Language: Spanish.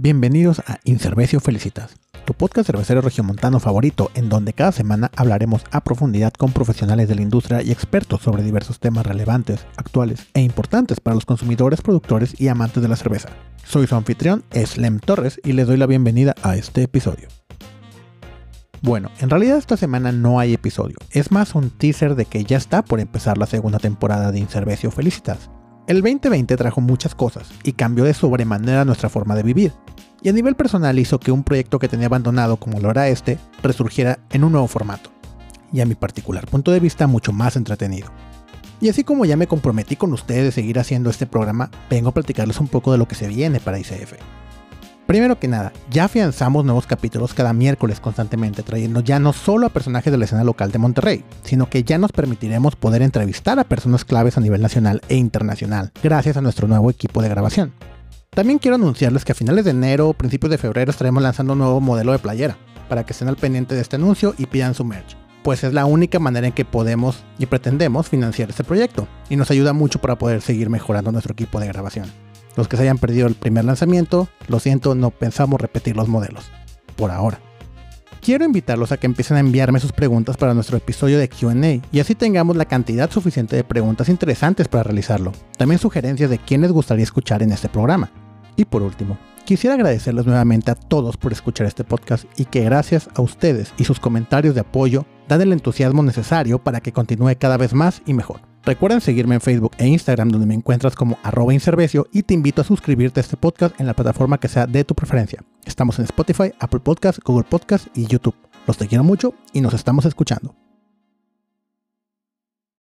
Bienvenidos a Incervecio Felicitas, tu podcast cervecero regiomontano favorito, en donde cada semana hablaremos a profundidad con profesionales de la industria y expertos sobre diversos temas relevantes, actuales e importantes para los consumidores, productores y amantes de la cerveza. Soy su anfitrión, Slem Torres, y les doy la bienvenida a este episodio. Bueno, en realidad esta semana no hay episodio, es más un teaser de que ya está por empezar la segunda temporada de Incervecio Felicitas. El 2020 trajo muchas cosas y cambió de sobremanera nuestra forma de vivir, y a nivel personal hizo que un proyecto que tenía abandonado como lo era este resurgiera en un nuevo formato, y a mi particular punto de vista mucho más entretenido. Y así como ya me comprometí con ustedes de seguir haciendo este programa, vengo a platicarles un poco de lo que se viene para ICF. Primero que nada, ya afianzamos nuevos capítulos cada miércoles constantemente, trayendo ya no solo a personajes de la escena local de Monterrey, sino que ya nos permitiremos poder entrevistar a personas claves a nivel nacional e internacional, gracias a nuestro nuevo equipo de grabación. También quiero anunciarles que a finales de enero o principios de febrero estaremos lanzando un nuevo modelo de playera, para que estén al pendiente de este anuncio y pidan su merch, pues es la única manera en que podemos y pretendemos financiar este proyecto, y nos ayuda mucho para poder seguir mejorando nuestro equipo de grabación. Los que se hayan perdido el primer lanzamiento, lo siento, no pensamos repetir los modelos, por ahora. Quiero invitarlos a que empiecen a enviarme sus preguntas para nuestro episodio de QA y así tengamos la cantidad suficiente de preguntas interesantes para realizarlo. También sugerencias de quién les gustaría escuchar en este programa. Y por último, quisiera agradecerles nuevamente a todos por escuchar este podcast y que gracias a ustedes y sus comentarios de apoyo dan el entusiasmo necesario para que continúe cada vez más y mejor. Recuerden seguirme en Facebook e Instagram donde me encuentras como arroba y te invito a suscribirte a este podcast en la plataforma que sea de tu preferencia. Estamos en Spotify, Apple Podcast, Google Podcast y YouTube. Los te quiero mucho y nos estamos escuchando.